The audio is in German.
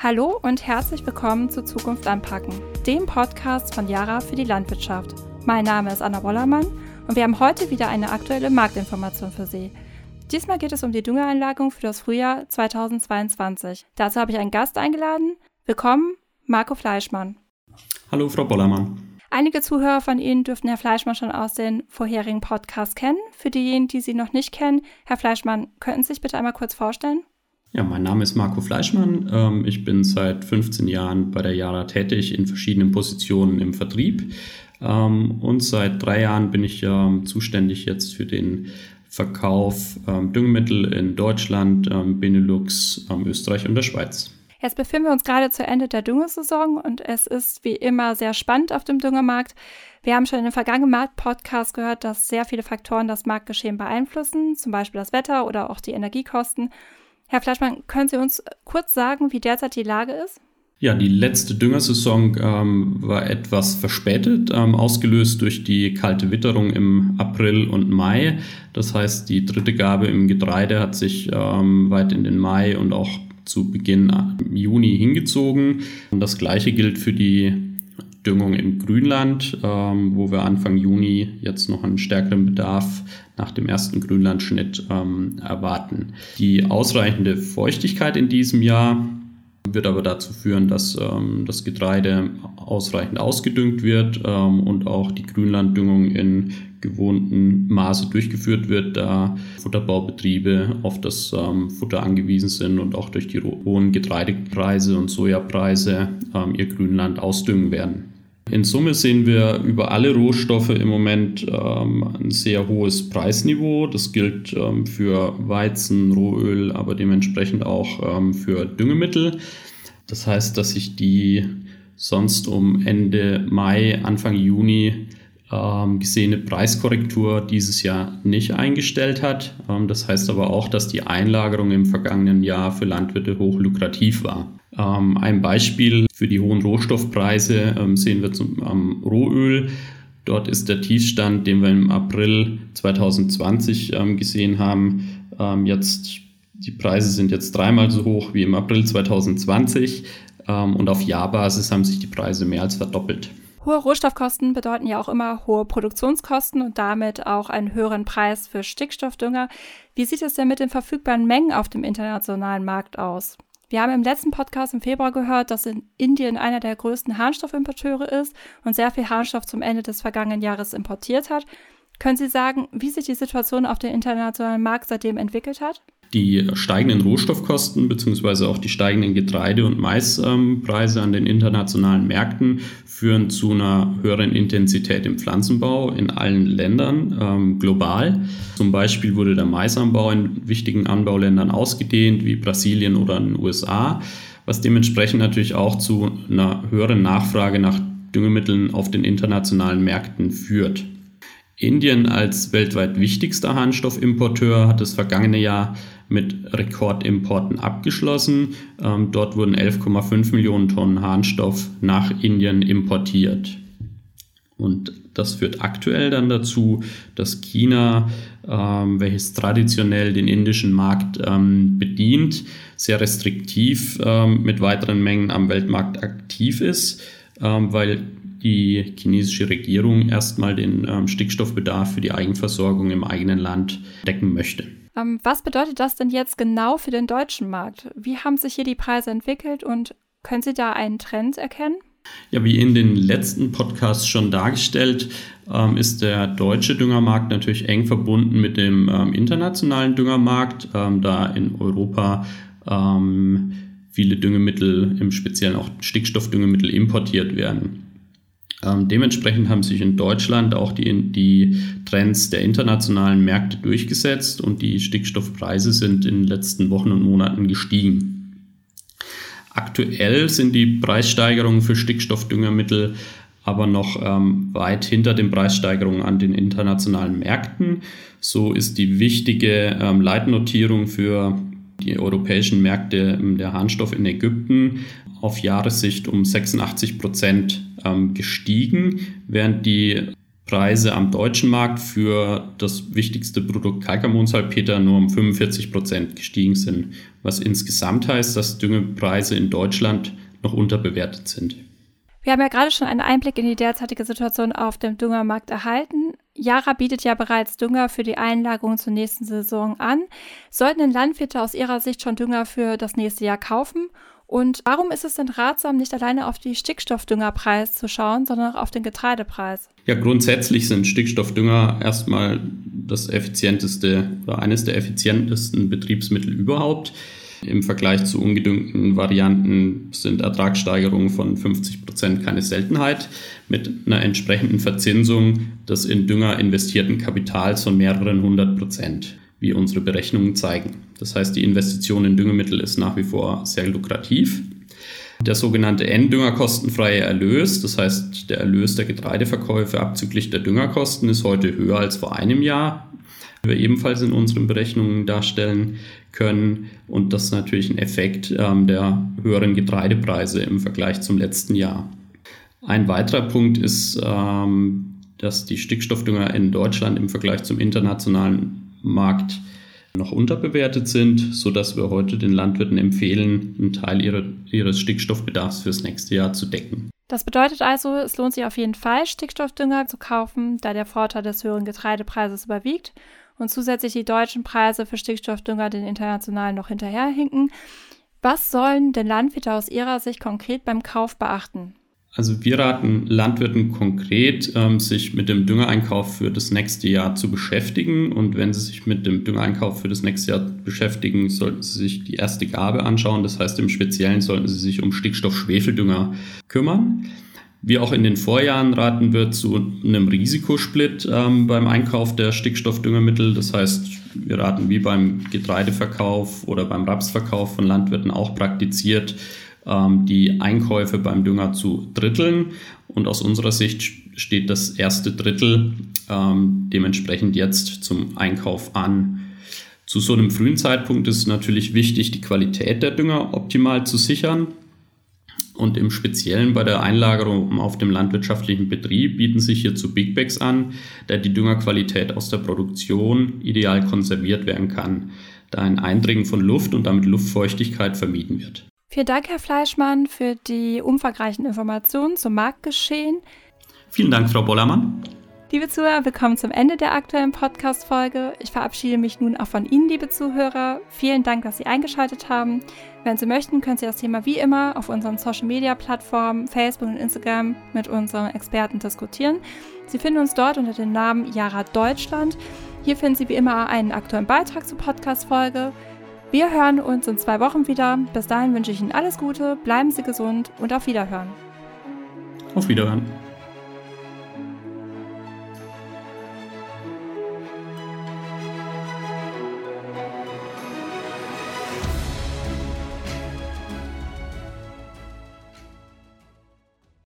Hallo und herzlich willkommen zu Zukunft anpacken, dem Podcast von Yara für die Landwirtschaft. Mein Name ist Anna Wollermann und wir haben heute wieder eine aktuelle Marktinformation für Sie. Diesmal geht es um die Düngereinlagung für das Frühjahr 2022. Dazu habe ich einen Gast eingeladen. Willkommen, Marco Fleischmann. Hallo, Frau Bollermann. Einige Zuhörer von Ihnen dürften Herr Fleischmann schon aus den vorherigen Podcasts kennen. Für diejenigen, die Sie noch nicht kennen, Herr Fleischmann, könnten Sie sich bitte einmal kurz vorstellen? Ja, mein Name ist Marco Fleischmann. Ähm, ich bin seit 15 Jahren bei der Jara tätig in verschiedenen Positionen im Vertrieb. Ähm, und seit drei Jahren bin ich zuständig jetzt für den Verkauf ähm, Düngemittel in Deutschland, Benelux, Österreich und der Schweiz. Jetzt befinden wir uns gerade zu Ende der Düngesaison und es ist wie immer sehr spannend auf dem Düngemarkt. Wir haben schon in den vergangenen Markt-Podcasts gehört, dass sehr viele Faktoren das Marktgeschehen beeinflussen, zum Beispiel das Wetter oder auch die Energiekosten. Herr Fleischmann, können Sie uns kurz sagen, wie derzeit die Lage ist? Ja, die letzte Düngersaison ähm, war etwas verspätet, ähm, ausgelöst durch die kalte Witterung im April und Mai. Das heißt, die dritte Gabe im Getreide hat sich ähm, weit in den Mai und auch zu Beginn Juni hingezogen. Und das gleiche gilt für die Düngung im Grünland, ähm, wo wir Anfang Juni jetzt noch einen stärkeren Bedarf nach dem ersten Grünlandschnitt ähm, erwarten. Die ausreichende Feuchtigkeit in diesem Jahr wird aber dazu führen, dass ähm, das Getreide ausreichend ausgedüngt wird ähm, und auch die Grünlanddüngung in gewohnten Maße durchgeführt wird, da Futterbaubetriebe auf das ähm, Futter angewiesen sind und auch durch die hohen Getreidepreise und Sojapreise ähm, ihr Grünland ausdüngen werden. In Summe sehen wir über alle Rohstoffe im Moment ähm, ein sehr hohes Preisniveau. Das gilt ähm, für Weizen, Rohöl, aber dementsprechend auch ähm, für Düngemittel. Das heißt, dass sich die sonst um Ende Mai, Anfang Juni ähm, gesehene Preiskorrektur dieses Jahr nicht eingestellt hat. Ähm, das heißt aber auch, dass die Einlagerung im vergangenen Jahr für Landwirte hoch lukrativ war. Ähm, ein Beispiel für die hohen Rohstoffpreise ähm, sehen wir zum am Rohöl. Dort ist der Tiefstand, den wir im April 2020 ähm, gesehen haben, jetzt die Preise sind jetzt dreimal so hoch wie im April 2020 ähm, und auf Jahrbasis haben sich die Preise mehr als verdoppelt. Hohe Rohstoffkosten bedeuten ja auch immer hohe Produktionskosten und damit auch einen höheren Preis für Stickstoffdünger. Wie sieht es denn mit den verfügbaren Mengen auf dem internationalen Markt aus? Wir haben im letzten Podcast im Februar gehört, dass in Indien einer der größten Harnstoffimporteure ist und sehr viel Harnstoff zum Ende des vergangenen Jahres importiert hat. Können Sie sagen, wie sich die Situation auf dem internationalen Markt seitdem entwickelt hat? Die steigenden Rohstoffkosten bzw. auch die steigenden Getreide- und Maispreise an den internationalen Märkten führen zu einer höheren Intensität im Pflanzenbau in allen Ländern ähm, global. Zum Beispiel wurde der Maisanbau in wichtigen Anbauländern ausgedehnt, wie Brasilien oder den USA, was dementsprechend natürlich auch zu einer höheren Nachfrage nach Düngemitteln auf den internationalen Märkten führt. Indien als weltweit wichtigster Harnstoffimporteur hat das vergangene Jahr mit Rekordimporten abgeschlossen. Ähm, dort wurden 11,5 Millionen Tonnen Harnstoff nach Indien importiert. Und das führt aktuell dann dazu, dass China, ähm, welches traditionell den indischen Markt ähm, bedient, sehr restriktiv ähm, mit weiteren Mengen am Weltmarkt aktiv ist, ähm, weil die chinesische Regierung erstmal den ähm, Stickstoffbedarf für die Eigenversorgung im eigenen Land decken möchte. Ähm, was bedeutet das denn jetzt genau für den deutschen Markt? Wie haben sich hier die Preise entwickelt und können Sie da einen Trend erkennen? Ja, wie in den letzten Podcasts schon dargestellt, ähm, ist der deutsche Düngermarkt natürlich eng verbunden mit dem ähm, internationalen Düngermarkt, ähm, da in Europa ähm, viele Düngemittel, im Speziellen auch Stickstoffdüngemittel importiert werden. Ähm, dementsprechend haben sich in Deutschland auch die, die Trends der internationalen Märkte durchgesetzt und die Stickstoffpreise sind in den letzten Wochen und Monaten gestiegen. Aktuell sind die Preissteigerungen für Stickstoffdüngermittel aber noch ähm, weit hinter den Preissteigerungen an den internationalen Märkten. So ist die wichtige ähm, Leitnotierung für die europäischen Märkte ähm, der Harnstoff in Ägypten auf Jahressicht um 86 Prozent ähm, gestiegen, während die Preise am deutschen Markt für das wichtigste Produkt Kalkammonsalpeter nur um 45 Prozent gestiegen sind, was insgesamt heißt, dass Düngepreise in Deutschland noch unterbewertet sind. Wir haben ja gerade schon einen Einblick in die derzeitige Situation auf dem Düngermarkt erhalten. Yara bietet ja bereits Dünger für die Einlagerung zur nächsten Saison an. Sollten denn Landwirte aus ihrer Sicht schon Dünger für das nächste Jahr kaufen? Und warum ist es denn ratsam, nicht alleine auf die Stickstoffdüngerpreis zu schauen, sondern auch auf den Getreidepreis? Ja, grundsätzlich sind Stickstoffdünger erstmal das effizienteste oder eines der effizientesten Betriebsmittel überhaupt. Im Vergleich zu ungedüngten Varianten sind Ertragssteigerungen von 50 Prozent keine Seltenheit, mit einer entsprechenden Verzinsung des in Dünger investierten Kapitals von mehreren hundert Prozent wie unsere Berechnungen zeigen. Das heißt, die Investition in Düngemittel ist nach wie vor sehr lukrativ. Der sogenannte Enddünger kostenfreie Erlös, das heißt der Erlös der Getreideverkäufe abzüglich der Düngerkosten, ist heute höher als vor einem Jahr, wie wir ebenfalls in unseren Berechnungen darstellen können. Und das ist natürlich ein Effekt ähm, der höheren Getreidepreise im Vergleich zum letzten Jahr. Ein weiterer Punkt ist, ähm, dass die Stickstoffdünger in Deutschland im Vergleich zum internationalen Markt noch unterbewertet sind, sodass wir heute den Landwirten empfehlen, einen Teil ihrer, ihres Stickstoffbedarfs fürs nächste Jahr zu decken. Das bedeutet also, es lohnt sich auf jeden Fall, Stickstoffdünger zu kaufen, da der Vorteil des höheren Getreidepreises überwiegt und zusätzlich die deutschen Preise für Stickstoffdünger den internationalen noch hinterherhinken. Was sollen denn Landwirte aus Ihrer Sicht konkret beim Kauf beachten? Also wir raten Landwirten konkret, ähm, sich mit dem Düngereinkauf für das nächste Jahr zu beschäftigen. Und wenn sie sich mit dem Düngereinkauf für das nächste Jahr beschäftigen, sollten sie sich die erste Gabe anschauen. Das heißt, im Speziellen sollten sie sich um Stickstoff-Schwefeldünger kümmern. Wie auch in den Vorjahren raten wir zu einem Risikosplit ähm, beim Einkauf der Stickstoffdüngermittel. Das heißt, wir raten wie beim Getreideverkauf oder beim Rapsverkauf von Landwirten auch praktiziert, die Einkäufe beim Dünger zu dritteln. Und aus unserer Sicht steht das erste Drittel ähm, dementsprechend jetzt zum Einkauf an. Zu so einem frühen Zeitpunkt ist es natürlich wichtig, die Qualität der Dünger optimal zu sichern. Und im Speziellen bei der Einlagerung auf dem landwirtschaftlichen Betrieb bieten sich hierzu Big Bags an, da die Düngerqualität aus der Produktion ideal konserviert werden kann, da ein Eindringen von Luft und damit Luftfeuchtigkeit vermieden wird. Vielen Dank, Herr Fleischmann, für die umfangreichen Informationen zum Marktgeschehen. Vielen Dank, Frau Bollermann. Liebe Zuhörer, willkommen zum Ende der aktuellen Podcast-Folge. Ich verabschiede mich nun auch von Ihnen, liebe Zuhörer. Vielen Dank, dass Sie eingeschaltet haben. Wenn Sie möchten, können Sie das Thema wie immer auf unseren Social-Media-Plattformen Facebook und Instagram mit unseren Experten diskutieren. Sie finden uns dort unter dem Namen Jara Deutschland. Hier finden Sie wie immer einen aktuellen Beitrag zur Podcast-Folge. Wir hören uns in zwei Wochen wieder. Bis dahin wünsche ich Ihnen alles Gute, bleiben Sie gesund und auf Wiederhören. Auf Wiederhören.